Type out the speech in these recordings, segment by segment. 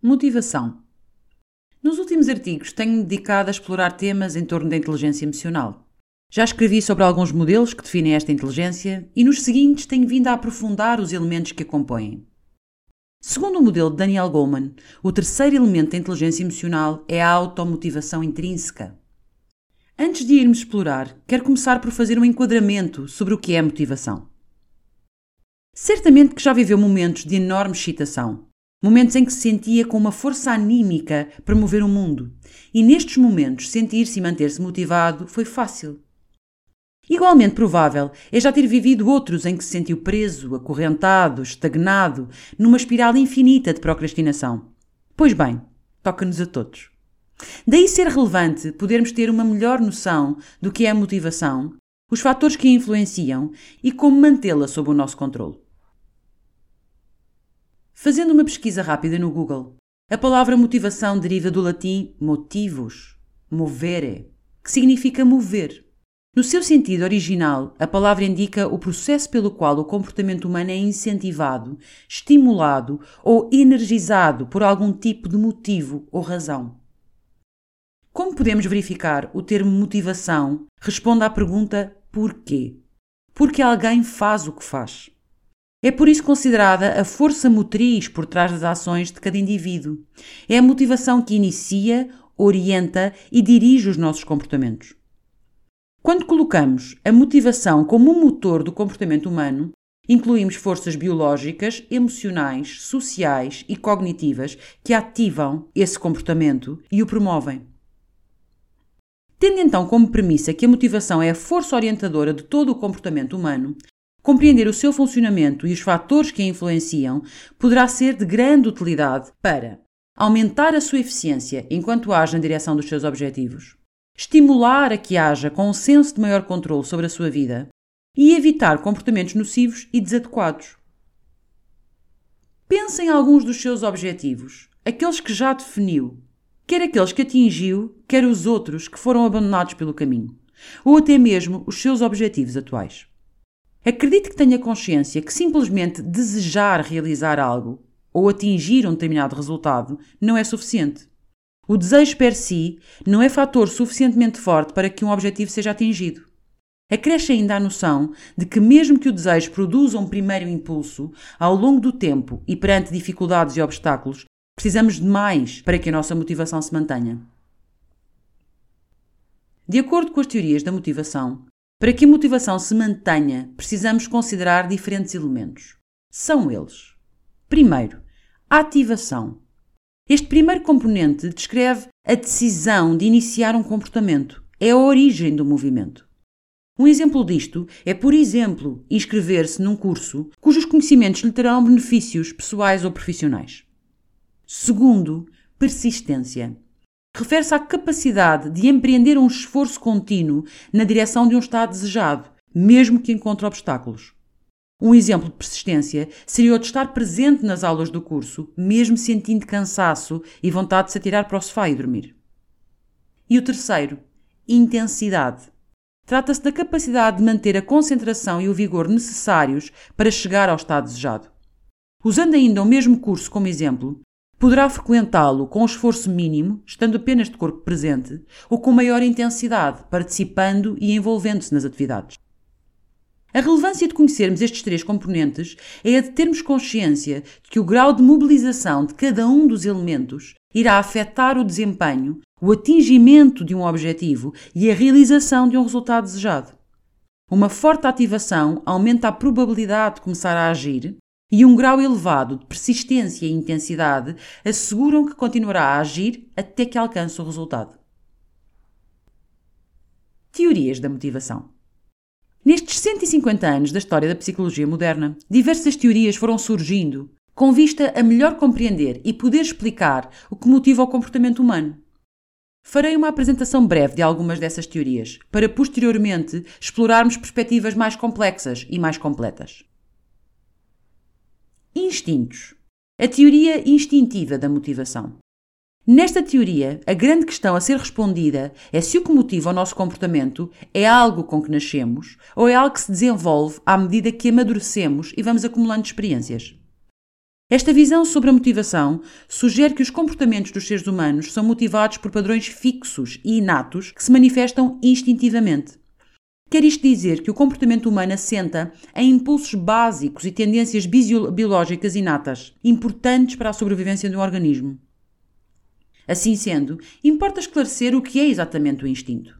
Motivação. Nos últimos artigos tenho-me dedicado a explorar temas em torno da inteligência emocional. Já escrevi sobre alguns modelos que definem esta inteligência e nos seguintes tenho vindo a aprofundar os elementos que a compõem. Segundo o modelo de Daniel Goleman, o terceiro elemento da inteligência emocional é a automotivação intrínseca. Antes de irmos explorar, quero começar por fazer um enquadramento sobre o que é motivação. Certamente que já viveu momentos de enorme excitação, Momentos em que se sentia com uma força anímica para mover o mundo. E nestes momentos, sentir-se e manter-se motivado foi fácil. Igualmente provável é já ter vivido outros em que se sentiu preso, acorrentado, estagnado, numa espiral infinita de procrastinação. Pois bem, toca-nos a todos. Daí ser relevante podermos ter uma melhor noção do que é a motivação, os fatores que a influenciam e como mantê-la sob o nosso controle. Fazendo uma pesquisa rápida no Google, a palavra motivação deriva do latim motivus, movere, que significa mover. No seu sentido original, a palavra indica o processo pelo qual o comportamento humano é incentivado, estimulado ou energizado por algum tipo de motivo ou razão. Como podemos verificar, o termo motivação responde à pergunta porquê? Porque alguém faz o que faz. É por isso considerada a força motriz por trás das ações de cada indivíduo. É a motivação que inicia, orienta e dirige os nossos comportamentos. Quando colocamos a motivação como um motor do comportamento humano, incluímos forças biológicas, emocionais, sociais e cognitivas que ativam esse comportamento e o promovem. Tendo então como premissa que a motivação é a força orientadora de todo o comportamento humano, Compreender o seu funcionamento e os fatores que a influenciam poderá ser de grande utilidade para aumentar a sua eficiência enquanto age na direção dos seus objetivos, estimular a que haja com um senso de maior controle sobre a sua vida e evitar comportamentos nocivos e desadequados. Pense em alguns dos seus objetivos, aqueles que já definiu, quer aqueles que atingiu, quer os outros que foram abandonados pelo caminho, ou até mesmo os seus objetivos atuais. Acredite que tenha consciência que simplesmente desejar realizar algo ou atingir um determinado resultado não é suficiente. O desejo per si não é fator suficientemente forte para que um objetivo seja atingido. Acresce ainda a noção de que, mesmo que o desejo produza um primeiro impulso, ao longo do tempo e perante dificuldades e obstáculos, precisamos de mais para que a nossa motivação se mantenha. De acordo com as teorias da motivação, para que a motivação se mantenha, precisamos considerar diferentes elementos. São eles: primeiro, ativação. Este primeiro componente descreve a decisão de iniciar um comportamento, é a origem do movimento. Um exemplo disto é, por exemplo, inscrever-se num curso cujos conhecimentos lhe terão benefícios pessoais ou profissionais. Segundo, persistência refere-se à capacidade de empreender um esforço contínuo na direção de um estado desejado, mesmo que encontre obstáculos. Um exemplo de persistência seria o de estar presente nas aulas do curso, mesmo sentindo cansaço e vontade de se atirar para o sofá e dormir. E o terceiro, intensidade. Trata-se da capacidade de manter a concentração e o vigor necessários para chegar ao estado desejado. Usando ainda o mesmo curso como exemplo, Poderá frequentá-lo com esforço mínimo, estando apenas de corpo presente, ou com maior intensidade, participando e envolvendo-se nas atividades. A relevância de conhecermos estes três componentes é a de termos consciência de que o grau de mobilização de cada um dos elementos irá afetar o desempenho, o atingimento de um objetivo e a realização de um resultado desejado. Uma forte ativação aumenta a probabilidade de começar a agir, e um grau elevado de persistência e intensidade asseguram que continuará a agir até que alcance o resultado. Teorias da motivação. Nestes 150 anos da história da psicologia moderna, diversas teorias foram surgindo com vista a melhor compreender e poder explicar o que motiva o comportamento humano. Farei uma apresentação breve de algumas dessas teorias, para posteriormente explorarmos perspectivas mais complexas e mais completas. Instintos. A teoria instintiva da motivação. Nesta teoria, a grande questão a ser respondida é se o que motiva o nosso comportamento é algo com que nascemos ou é algo que se desenvolve à medida que amadurecemos e vamos acumulando experiências. Esta visão sobre a motivação sugere que os comportamentos dos seres humanos são motivados por padrões fixos e inatos que se manifestam instintivamente. Quer isto dizer que o comportamento humano assenta em impulsos básicos e tendências biológicas inatas, importantes para a sobrevivência do organismo. Assim sendo, importa esclarecer o que é exatamente o instinto.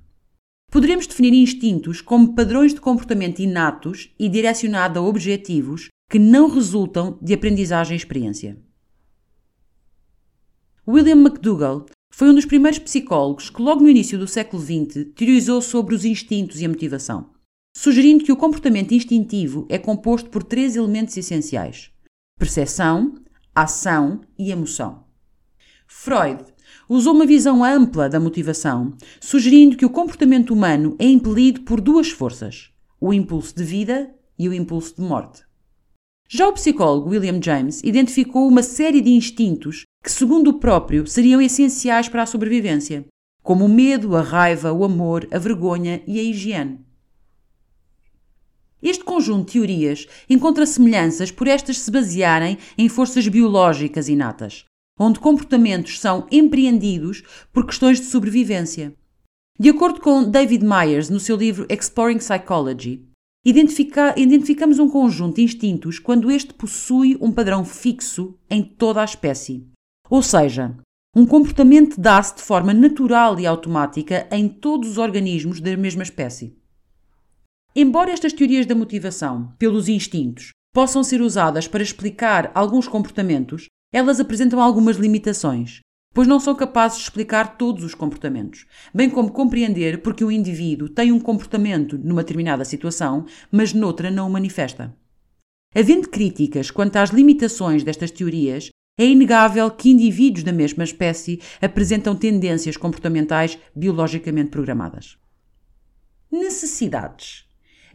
Poderemos definir instintos como padrões de comportamento inatos e direcionados a objetivos que não resultam de aprendizagem e experiência. William McDougall foi um dos primeiros psicólogos que, logo no início do século XX, teorizou sobre os instintos e a motivação, sugerindo que o comportamento instintivo é composto por três elementos essenciais: percepção, ação e emoção. Freud usou uma visão ampla da motivação, sugerindo que o comportamento humano é impelido por duas forças: o impulso de vida e o impulso de morte. Já o psicólogo William James identificou uma série de instintos que, segundo o próprio, seriam essenciais para a sobrevivência, como o medo, a raiva, o amor, a vergonha e a higiene. Este conjunto de teorias encontra semelhanças por estas se basearem em forças biológicas inatas, onde comportamentos são empreendidos por questões de sobrevivência. De acordo com David Myers no seu livro Exploring Psychology, Identifica, identificamos um conjunto de instintos quando este possui um padrão fixo em toda a espécie. Ou seja, um comportamento dá-se de forma natural e automática em todos os organismos da mesma espécie. Embora estas teorias da motivação pelos instintos possam ser usadas para explicar alguns comportamentos, elas apresentam algumas limitações, pois não são capazes de explicar todos os comportamentos, bem como compreender porque o indivíduo tem um comportamento numa determinada situação, mas noutra não o manifesta. Havendo críticas quanto às limitações destas teorias, é inegável que indivíduos da mesma espécie apresentam tendências comportamentais biologicamente programadas. Necessidades.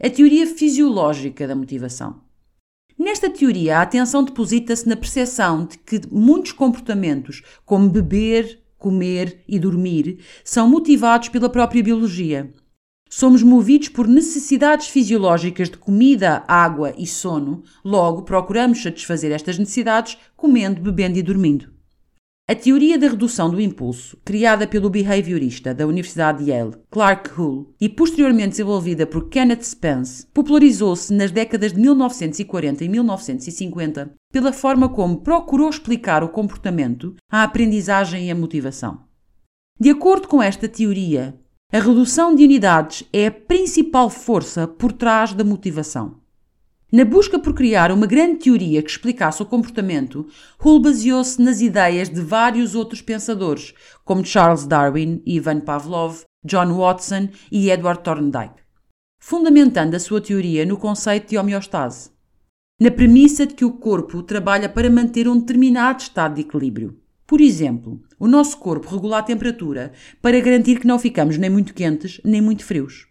A teoria fisiológica da motivação. Nesta teoria, a atenção deposita-se na percepção de que muitos comportamentos, como beber, comer e dormir, são motivados pela própria biologia. Somos movidos por necessidades fisiológicas de comida, água e sono, logo procuramos satisfazer estas necessidades comendo, bebendo e dormindo. A teoria da redução do impulso, criada pelo behaviorista da Universidade de Yale, Clark Hull, e posteriormente desenvolvida por Kenneth Spence, popularizou-se nas décadas de 1940 e 1950 pela forma como procurou explicar o comportamento, a aprendizagem e a motivação. De acordo com esta teoria, a redução de unidades é a principal força por trás da motivação. Na busca por criar uma grande teoria que explicasse o comportamento, Hull baseou-se nas ideias de vários outros pensadores, como Charles Darwin, Ivan Pavlov, John Watson e Edward Thorndike, fundamentando a sua teoria no conceito de homeostase, na premissa de que o corpo trabalha para manter um determinado estado de equilíbrio. Por exemplo, o nosso corpo regula a temperatura para garantir que não ficamos nem muito quentes nem muito frios.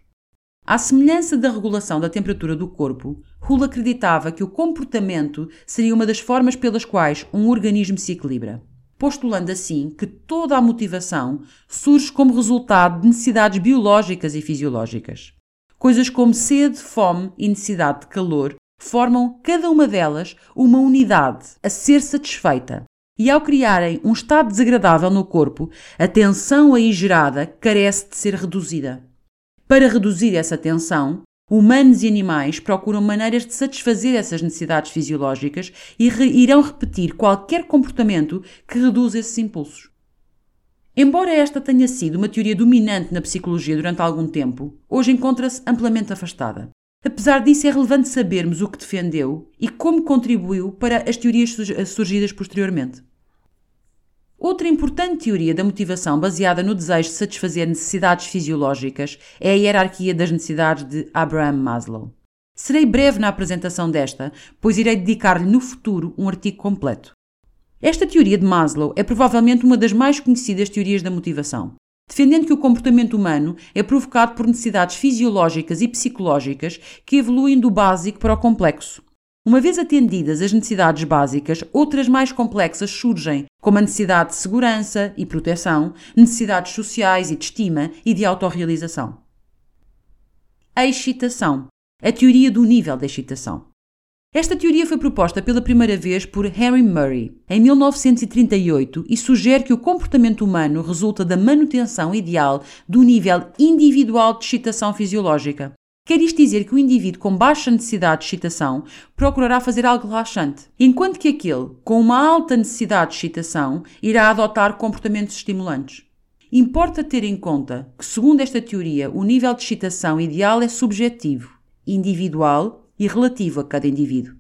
À semelhança da regulação da temperatura do corpo, Hull acreditava que o comportamento seria uma das formas pelas quais um organismo se equilibra, postulando assim que toda a motivação surge como resultado de necessidades biológicas e fisiológicas. Coisas como sede, fome e necessidade de calor formam cada uma delas uma unidade a ser satisfeita. E ao criarem um estado desagradável no corpo, a tensão aí gerada carece de ser reduzida. Para reduzir essa tensão, humanos e animais procuram maneiras de satisfazer essas necessidades fisiológicas e re irão repetir qualquer comportamento que reduza esses impulsos. Embora esta tenha sido uma teoria dominante na psicologia durante algum tempo, hoje encontra-se amplamente afastada. Apesar disso, é relevante sabermos o que defendeu e como contribuiu para as teorias surgidas posteriormente. Outra importante teoria da motivação baseada no desejo de satisfazer necessidades fisiológicas é a hierarquia das necessidades de Abraham Maslow. Serei breve na apresentação desta, pois irei dedicar-lhe no futuro um artigo completo. Esta teoria de Maslow é provavelmente uma das mais conhecidas teorias da motivação, defendendo que o comportamento humano é provocado por necessidades fisiológicas e psicológicas que evoluem do básico para o complexo, uma vez atendidas as necessidades básicas, outras mais complexas surgem, como a necessidade de segurança e proteção, necessidades sociais e de estima e de autorrealização. A excitação. A teoria do nível da excitação. Esta teoria foi proposta pela primeira vez por Henry Murray em 1938 e sugere que o comportamento humano resulta da manutenção ideal do nível individual de excitação fisiológica. Quer isto dizer que o indivíduo com baixa necessidade de excitação procurará fazer algo relaxante, enquanto que aquele com uma alta necessidade de excitação irá adotar comportamentos estimulantes. Importa ter em conta que, segundo esta teoria, o nível de excitação ideal é subjetivo, individual e relativo a cada indivíduo,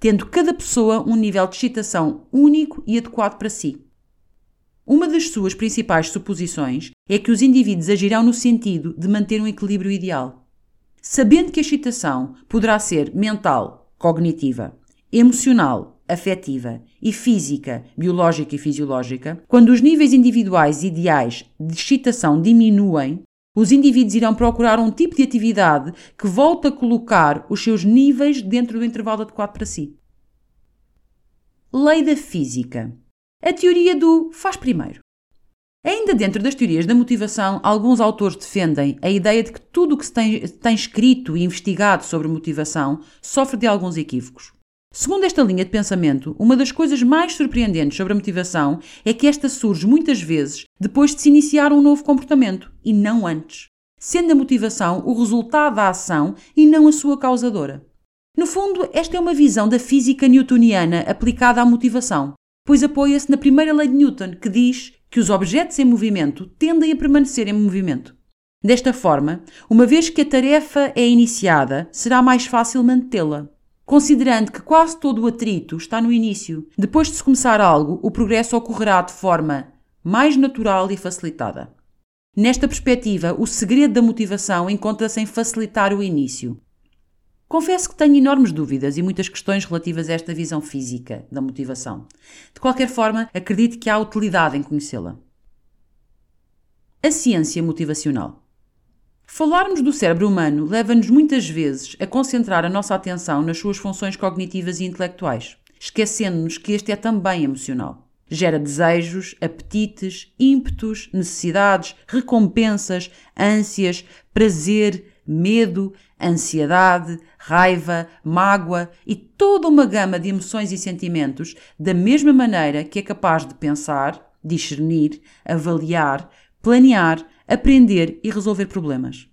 tendo cada pessoa um nível de excitação único e adequado para si. Uma das suas principais suposições é que os indivíduos agirão no sentido de manter um equilíbrio ideal. Sabendo que a excitação poderá ser mental, cognitiva, emocional, afetiva e física, biológica e fisiológica, quando os níveis individuais ideais de excitação diminuem, os indivíduos irão procurar um tipo de atividade que volte a colocar os seus níveis dentro do intervalo adequado para si. Lei da física. A teoria do faz primeiro. Ainda dentro das teorias da motivação, alguns autores defendem a ideia de que tudo o que se tem, tem escrito e investigado sobre motivação sofre de alguns equívocos. Segundo esta linha de pensamento, uma das coisas mais surpreendentes sobre a motivação é que esta surge muitas vezes depois de se iniciar um novo comportamento e não antes, sendo a motivação o resultado da ação e não a sua causadora. No fundo, esta é uma visão da física newtoniana aplicada à motivação, pois apoia-se na primeira lei de Newton, que diz que os objetos em movimento tendem a permanecer em movimento. Desta forma, uma vez que a tarefa é iniciada, será mais fácil mantê-la considerando que quase todo o atrito está no início. Depois de se começar algo, o progresso ocorrerá de forma mais natural e facilitada. Nesta perspectiva, o segredo da motivação encontra-se em facilitar o início. Confesso que tenho enormes dúvidas e muitas questões relativas a esta visão física da motivação. De qualquer forma, acredito que há utilidade em conhecê-la. A ciência motivacional. Falarmos do cérebro humano leva-nos muitas vezes a concentrar a nossa atenção nas suas funções cognitivas e intelectuais, esquecendo-nos que este é também emocional. Gera desejos, apetites, ímpetos, necessidades, recompensas, ânsias, prazer, medo, ansiedade, raiva, mágoa e toda uma gama de emoções e sentimentos, da mesma maneira que é capaz de pensar, discernir, avaliar, planear, aprender e resolver problemas.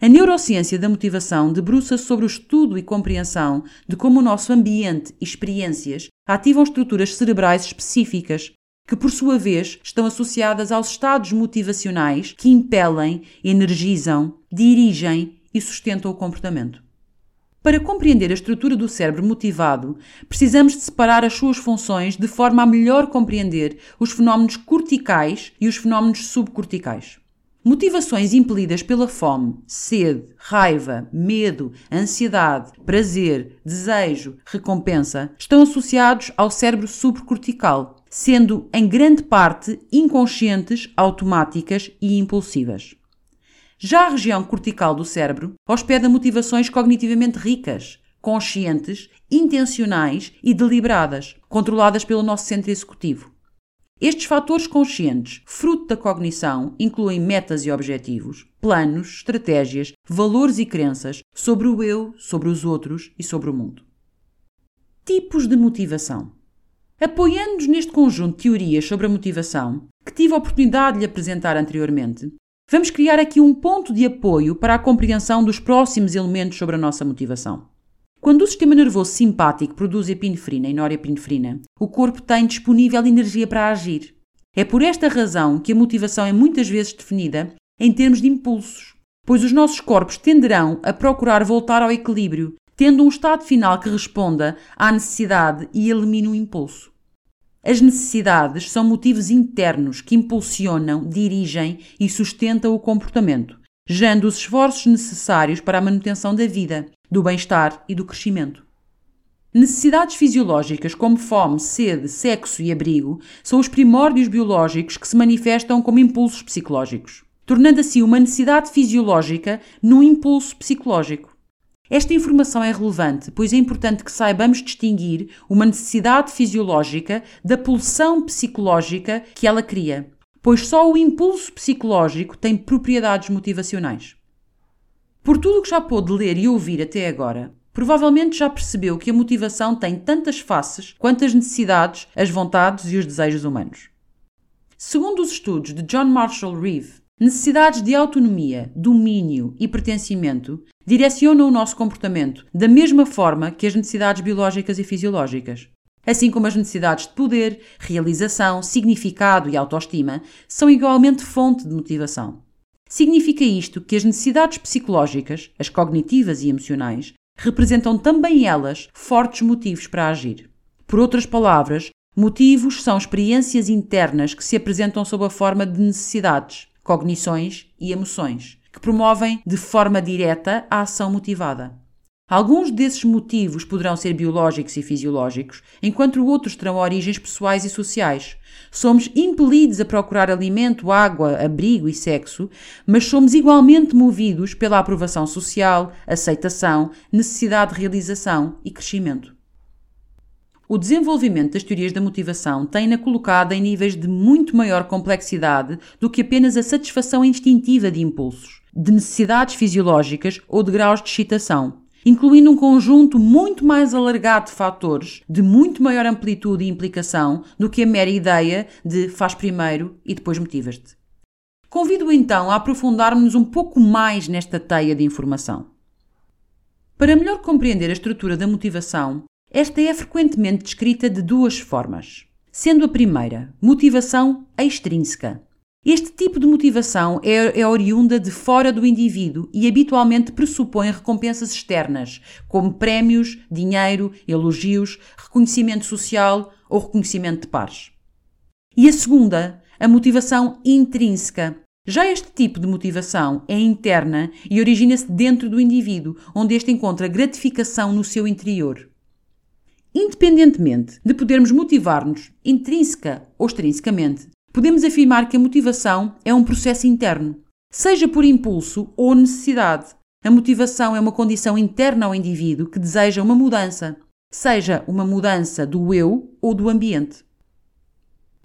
A neurociência da motivação debruça-se sobre o estudo e compreensão de como o nosso ambiente e experiências ativam estruturas cerebrais específicas, que por sua vez estão associadas aos estados motivacionais que impelem, energizam, dirigem e sustentam o comportamento. Para compreender a estrutura do cérebro motivado, precisamos de separar as suas funções de forma a melhor compreender os fenómenos corticais e os fenómenos subcorticais. Motivações impelidas pela fome, sede, raiva, medo, ansiedade, prazer, desejo, recompensa estão associados ao cérebro subcortical, sendo em grande parte inconscientes, automáticas e impulsivas. Já a região cortical do cérebro hospeda motivações cognitivamente ricas, conscientes, intencionais e deliberadas, controladas pelo nosso centro executivo. Estes fatores conscientes, fruto da cognição, incluem metas e objetivos, planos, estratégias, valores e crenças sobre o eu, sobre os outros e sobre o mundo. Tipos de motivação. Apoiando-nos neste conjunto de teorias sobre a motivação, que tive a oportunidade de lhe apresentar anteriormente, vamos criar aqui um ponto de apoio para a compreensão dos próximos elementos sobre a nossa motivação. Quando o sistema nervoso simpático produz epinefrina e norepinefrina, o corpo tem disponível energia para agir. É por esta razão que a motivação é muitas vezes definida em termos de impulsos, pois os nossos corpos tenderão a procurar voltar ao equilíbrio, tendo um estado final que responda à necessidade e elimine o impulso. As necessidades são motivos internos que impulsionam, dirigem e sustentam o comportamento, gerando os esforços necessários para a manutenção da vida, do bem-estar e do crescimento. Necessidades fisiológicas como fome, sede, sexo e abrigo são os primórdios biológicos que se manifestam como impulsos psicológicos, tornando assim uma necessidade fisiológica num impulso psicológico. Esta informação é relevante, pois é importante que saibamos distinguir uma necessidade fisiológica da pulsão psicológica que ela cria, pois só o impulso psicológico tem propriedades motivacionais. Por tudo o que já pôde ler e ouvir até agora, Provavelmente já percebeu que a motivação tem tantas faces quanto as necessidades, as vontades e os desejos humanos. Segundo os estudos de John Marshall Reeve, necessidades de autonomia, domínio e pertencimento direcionam o nosso comportamento da mesma forma que as necessidades biológicas e fisiológicas. Assim como as necessidades de poder, realização, significado e autoestima são igualmente fonte de motivação. Significa isto que as necessidades psicológicas, as cognitivas e emocionais, representam também elas fortes motivos para agir. Por outras palavras, motivos são experiências internas que se apresentam sob a forma de necessidades, cognições e emoções, que promovem de forma direta a ação motivada. Alguns desses motivos poderão ser biológicos e fisiológicos, enquanto outros terão origens pessoais e sociais. Somos impelidos a procurar alimento, água, abrigo e sexo, mas somos igualmente movidos pela aprovação social, aceitação, necessidade de realização e crescimento. O desenvolvimento das teorias da motivação tem-na colocada em níveis de muito maior complexidade do que apenas a satisfação instintiva de impulsos, de necessidades fisiológicas ou de graus de excitação incluindo um conjunto muito mais alargado de fatores, de muito maior amplitude e implicação do que a mera ideia de faz primeiro e depois motivas-te. Convido então a aprofundarmos um pouco mais nesta teia de informação. Para melhor compreender a estrutura da motivação, esta é frequentemente descrita de duas formas. Sendo a primeira, motivação extrínseca, este tipo de motivação é, é, oriunda de fora do indivíduo e habitualmente pressupõe recompensas externas, como prémios, dinheiro, elogios, reconhecimento social ou reconhecimento de pares. E a segunda, a motivação intrínseca. Já este tipo de motivação é interna e origina-se dentro do indivíduo, onde este encontra gratificação no seu interior. Independentemente de podermos motivar-nos intrínseca ou extrinsecamente, podemos afirmar que a motivação é um processo interno, seja por impulso ou necessidade. A motivação é uma condição interna ao indivíduo que deseja uma mudança, seja uma mudança do eu ou do ambiente.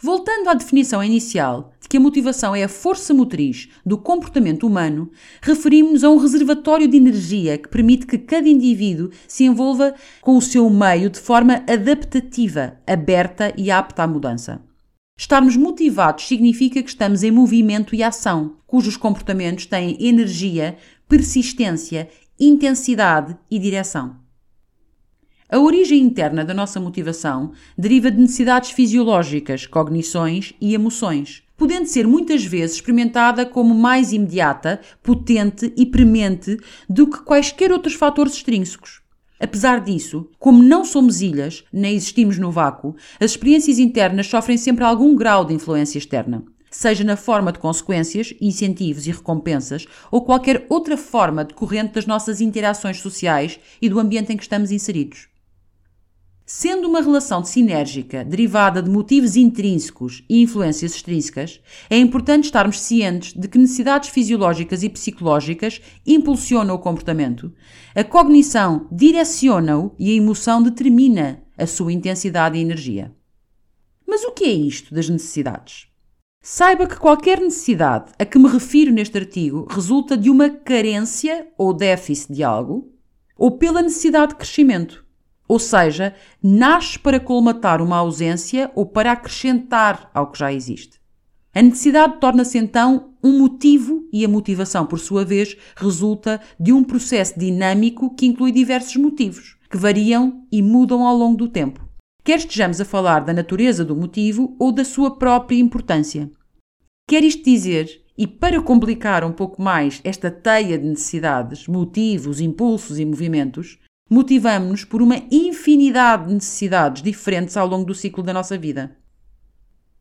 Voltando à definição inicial de que a motivação é a força motriz do comportamento humano, referimos-nos a um reservatório de energia que permite que cada indivíduo se envolva com o seu meio de forma adaptativa, aberta e apta à mudança. Estarmos motivados significa que estamos em movimento e ação, cujos comportamentos têm energia, persistência, intensidade e direção. A origem interna da nossa motivação deriva de necessidades fisiológicas, cognições e emoções, podendo ser muitas vezes experimentada como mais imediata, potente e premente do que quaisquer outros fatores extrínsecos. Apesar disso, como não somos ilhas, nem existimos no vácuo, as experiências internas sofrem sempre algum grau de influência externa, seja na forma de consequências, incentivos e recompensas, ou qualquer outra forma decorrente das nossas interações sociais e do ambiente em que estamos inseridos. Sendo uma relação sinérgica derivada de motivos intrínsecos e influências extrínsecas, é importante estarmos cientes de que necessidades fisiológicas e psicológicas impulsionam o comportamento, a cognição direciona-o e a emoção determina a sua intensidade e energia. Mas o que é isto das necessidades? Saiba que qualquer necessidade a que me refiro neste artigo resulta de uma carência ou déficit de algo, ou pela necessidade de crescimento ou seja, nasce para colmatar uma ausência ou para acrescentar ao que já existe. A necessidade torna-se então um motivo e a motivação, por sua vez, resulta de um processo dinâmico que inclui diversos motivos, que variam e mudam ao longo do tempo. Quer estejamos a falar da natureza do motivo ou da sua própria importância. Quer isto dizer, e para complicar um pouco mais esta teia de necessidades, motivos, impulsos e movimentos, motivamos-nos por uma infinidade de necessidades diferentes ao longo do ciclo da nossa vida.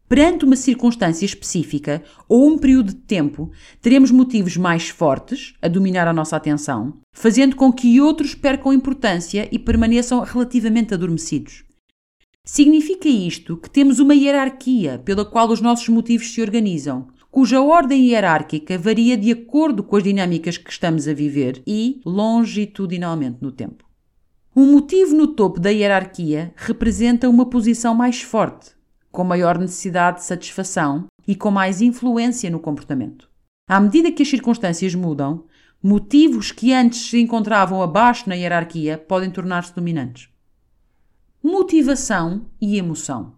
Perante uma circunstância específica ou um período de tempo, teremos motivos mais fortes a dominar a nossa atenção, fazendo com que outros percam importância e permaneçam relativamente adormecidos. Significa isto que temos uma hierarquia pela qual os nossos motivos se organizam, cuja ordem hierárquica varia de acordo com as dinâmicas que estamos a viver e longitudinalmente no tempo. Um motivo no topo da hierarquia representa uma posição mais forte, com maior necessidade de satisfação e com mais influência no comportamento. À medida que as circunstâncias mudam, Motivos que antes se encontravam abaixo na hierarquia podem tornar-se dominantes. Motivação e emoção.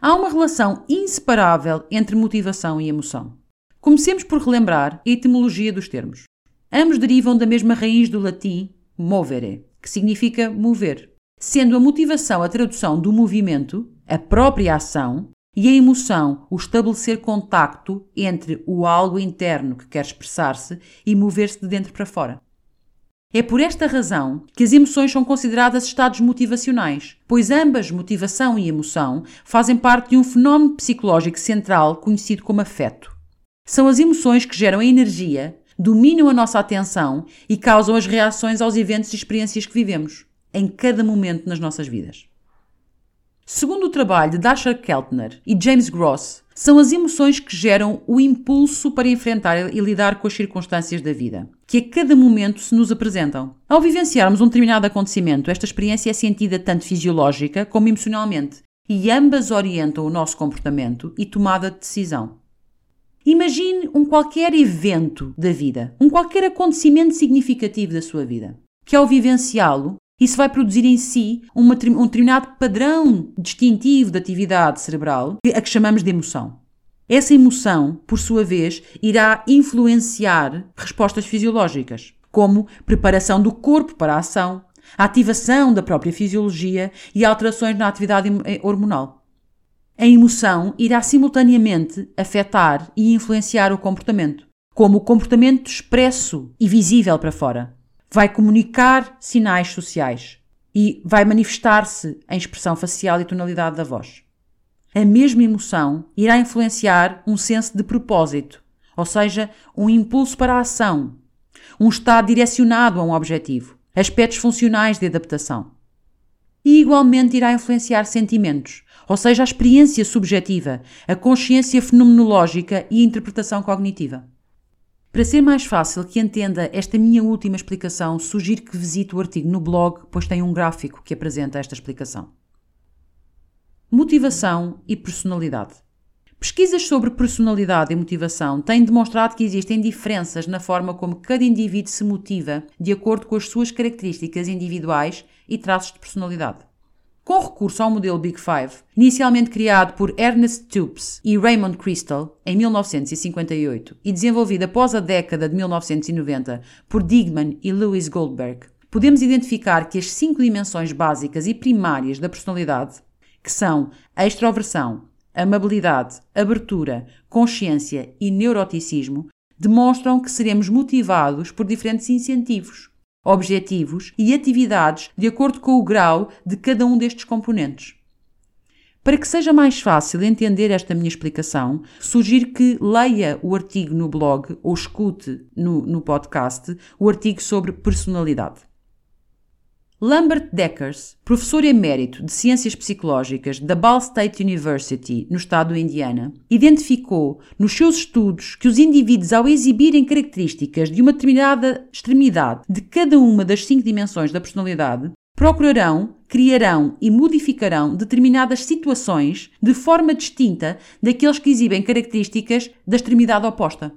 Há uma relação inseparável entre motivação e emoção. Comecemos por relembrar a etimologia dos termos. Ambos derivam da mesma raiz do latim movere, que significa mover, sendo a motivação a tradução do movimento, a própria ação, e a emoção o estabelecer contacto entre o algo interno que quer expressar-se e mover-se de dentro para fora. É por esta razão que as emoções são consideradas estados motivacionais, pois ambas, motivação e emoção, fazem parte de um fenómeno psicológico central conhecido como afeto. São as emoções que geram a energia, dominam a nossa atenção e causam as reações aos eventos e experiências que vivemos, em cada momento nas nossas vidas. Segundo o trabalho de Dasha Keltner e James Gross, são as emoções que geram o impulso para enfrentar e lidar com as circunstâncias da vida, que a cada momento se nos apresentam. Ao vivenciarmos um determinado acontecimento, esta experiência é sentida tanto fisiológica como emocionalmente, e ambas orientam o nosso comportamento e tomada de decisão. Imagine um qualquer evento da vida, um qualquer acontecimento significativo da sua vida, que ao vivenciá-lo isso vai produzir em si um determinado padrão distintivo de atividade cerebral, a que chamamos de emoção. Essa emoção, por sua vez, irá influenciar respostas fisiológicas, como preparação do corpo para a ação, a ativação da própria fisiologia e alterações na atividade hormonal. A emoção irá simultaneamente afetar e influenciar o comportamento, como o comportamento expresso e visível para fora, vai comunicar sinais sociais e vai manifestar-se em expressão facial e tonalidade da voz. A mesma emoção irá influenciar um senso de propósito, ou seja, um impulso para a ação, um estado direcionado a um objetivo, aspectos funcionais de adaptação. E igualmente irá influenciar sentimentos, ou seja, a experiência subjetiva, a consciência fenomenológica e a interpretação cognitiva. Para ser mais fácil que entenda esta minha última explicação, sugiro que visite o artigo no blog, pois tem um gráfico que apresenta esta explicação. Motivação e personalidade. Pesquisas sobre personalidade e motivação têm demonstrado que existem diferenças na forma como cada indivíduo se motiva de acordo com as suas características individuais e traços de personalidade. Com recurso ao modelo Big Five, inicialmente criado por Ernest Tupes e Raymond Crystal em 1958 e desenvolvido após a década de 1990 por Digman e Lewis Goldberg, podemos identificar que as cinco dimensões básicas e primárias da personalidade, que são a extroversão, amabilidade, abertura, consciência e neuroticismo, demonstram que seremos motivados por diferentes incentivos objetivos e atividades de acordo com o grau de cada um destes componentes. Para que seja mais fácil entender esta minha explicação, sugiro que leia o artigo no blog ou escute no, no podcast o artigo sobre personalidade. Lambert Deckers, professor emérito de Ciências Psicológicas da Ball State University, no estado do Indiana, identificou nos seus estudos que os indivíduos, ao exibirem características de uma determinada extremidade de cada uma das cinco dimensões da personalidade, procurarão, criarão e modificarão determinadas situações de forma distinta daqueles que exibem características da extremidade oposta.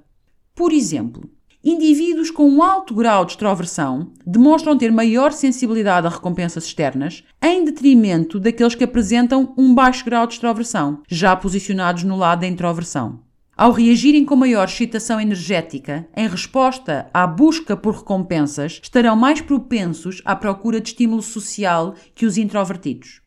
Por exemplo, Indivíduos com um alto grau de extroversão demonstram ter maior sensibilidade a recompensas externas, em detrimento daqueles que apresentam um baixo grau de extroversão, já posicionados no lado da introversão. Ao reagirem com maior excitação energética, em resposta à busca por recompensas, estarão mais propensos à procura de estímulo social que os introvertidos.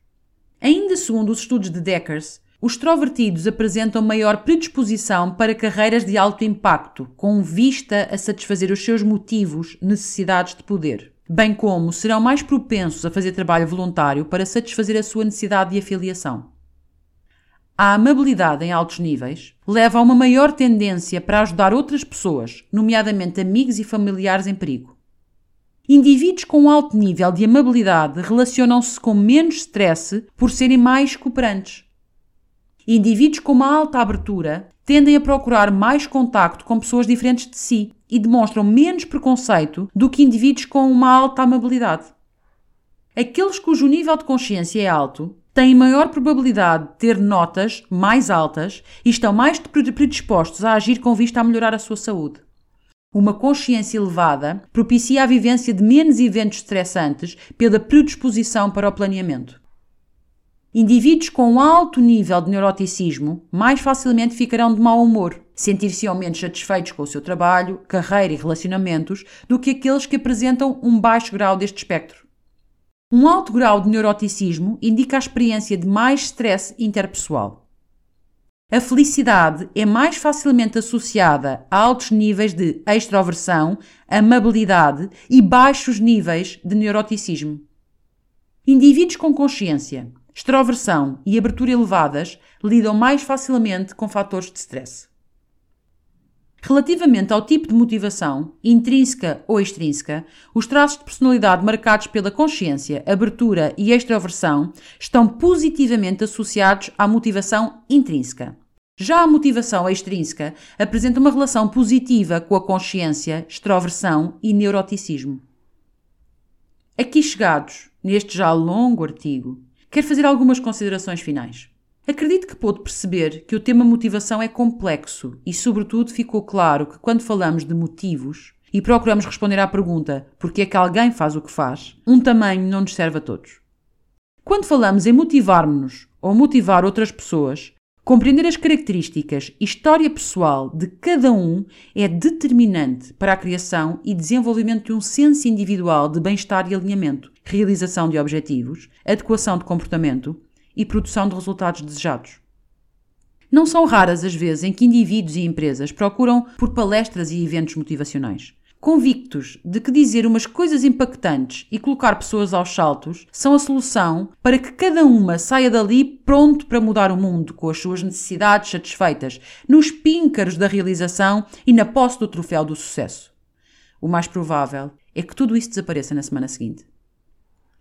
Ainda segundo os estudos de Deckers, os extrovertidos apresentam maior predisposição para carreiras de alto impacto, com vista a satisfazer os seus motivos, necessidades de poder, bem como serão mais propensos a fazer trabalho voluntário para satisfazer a sua necessidade de afiliação. A amabilidade em altos níveis leva a uma maior tendência para ajudar outras pessoas, nomeadamente amigos e familiares em perigo. Indivíduos com alto nível de amabilidade relacionam-se com menos stress por serem mais cooperantes Indivíduos com uma alta abertura tendem a procurar mais contacto com pessoas diferentes de si e demonstram menos preconceito do que indivíduos com uma alta amabilidade. Aqueles cujo nível de consciência é alto têm maior probabilidade de ter notas mais altas e estão mais predispostos a agir com vista a melhorar a sua saúde. Uma consciência elevada propicia a vivência de menos eventos estressantes pela predisposição para o planeamento. Indivíduos com alto nível de neuroticismo mais facilmente ficarão de mau humor, sentir-se-ão menos satisfeitos com o seu trabalho, carreira e relacionamentos do que aqueles que apresentam um baixo grau deste espectro. Um alto grau de neuroticismo indica a experiência de mais stress interpessoal. A felicidade é mais facilmente associada a altos níveis de extroversão, amabilidade e baixos níveis de neuroticismo. Indivíduos com consciência, extroversão e abertura elevadas lidam mais facilmente com fatores de stress. Relativamente ao tipo de motivação, intrínseca ou extrínseca, os traços de personalidade marcados pela consciência, abertura e extroversão estão positivamente associados à motivação intrínseca. Já a motivação extrínseca apresenta uma relação positiva com a consciência, extroversão e neuroticismo. Aqui chegados, neste já longo artigo, quero fazer algumas considerações finais. Acredito que pôde perceber que o tema motivação é complexo e, sobretudo, ficou claro que quando falamos de motivos e procuramos responder à pergunta por que é que alguém faz o que faz, um tamanho não nos serve a todos. Quando falamos em motivar-nos ou motivar outras pessoas, compreender as características e história pessoal de cada um é determinante para a criação e desenvolvimento de um senso individual de bem-estar e alinhamento, realização de objetivos, adequação de comportamento e produção de resultados desejados. Não são raras as vezes em que indivíduos e empresas procuram por palestras e eventos motivacionais. Convictos de que dizer umas coisas impactantes e colocar pessoas aos saltos são a solução para que cada uma saia dali pronto para mudar o mundo, com as suas necessidades satisfeitas, nos píncaros da realização e na posse do troféu do sucesso. O mais provável é que tudo isso desapareça na semana seguinte.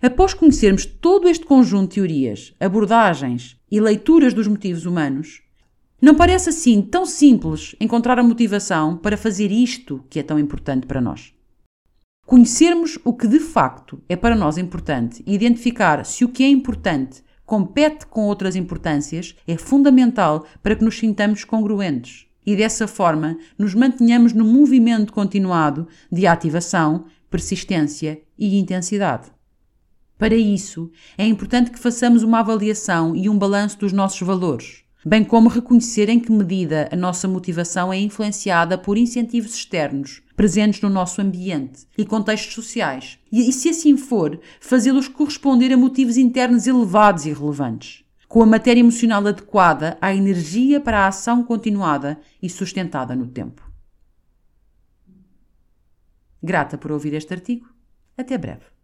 Após conhecermos todo este conjunto de teorias, abordagens e leituras dos motivos humanos, não parece assim tão simples encontrar a motivação para fazer isto que é tão importante para nós. Conhecermos o que de facto é para nós importante e identificar se o que é importante compete com outras importâncias é fundamental para que nos sintamos congruentes e dessa forma nos mantenhamos no movimento continuado de ativação, persistência e intensidade. Para isso, é importante que façamos uma avaliação e um balanço dos nossos valores, bem como reconhecer em que medida a nossa motivação é influenciada por incentivos externos presentes no nosso ambiente e contextos sociais, e, se assim for, fazê-los corresponder a motivos internos elevados e relevantes, com a matéria emocional adequada à energia para a ação continuada e sustentada no tempo. Grata por ouvir este artigo. Até breve.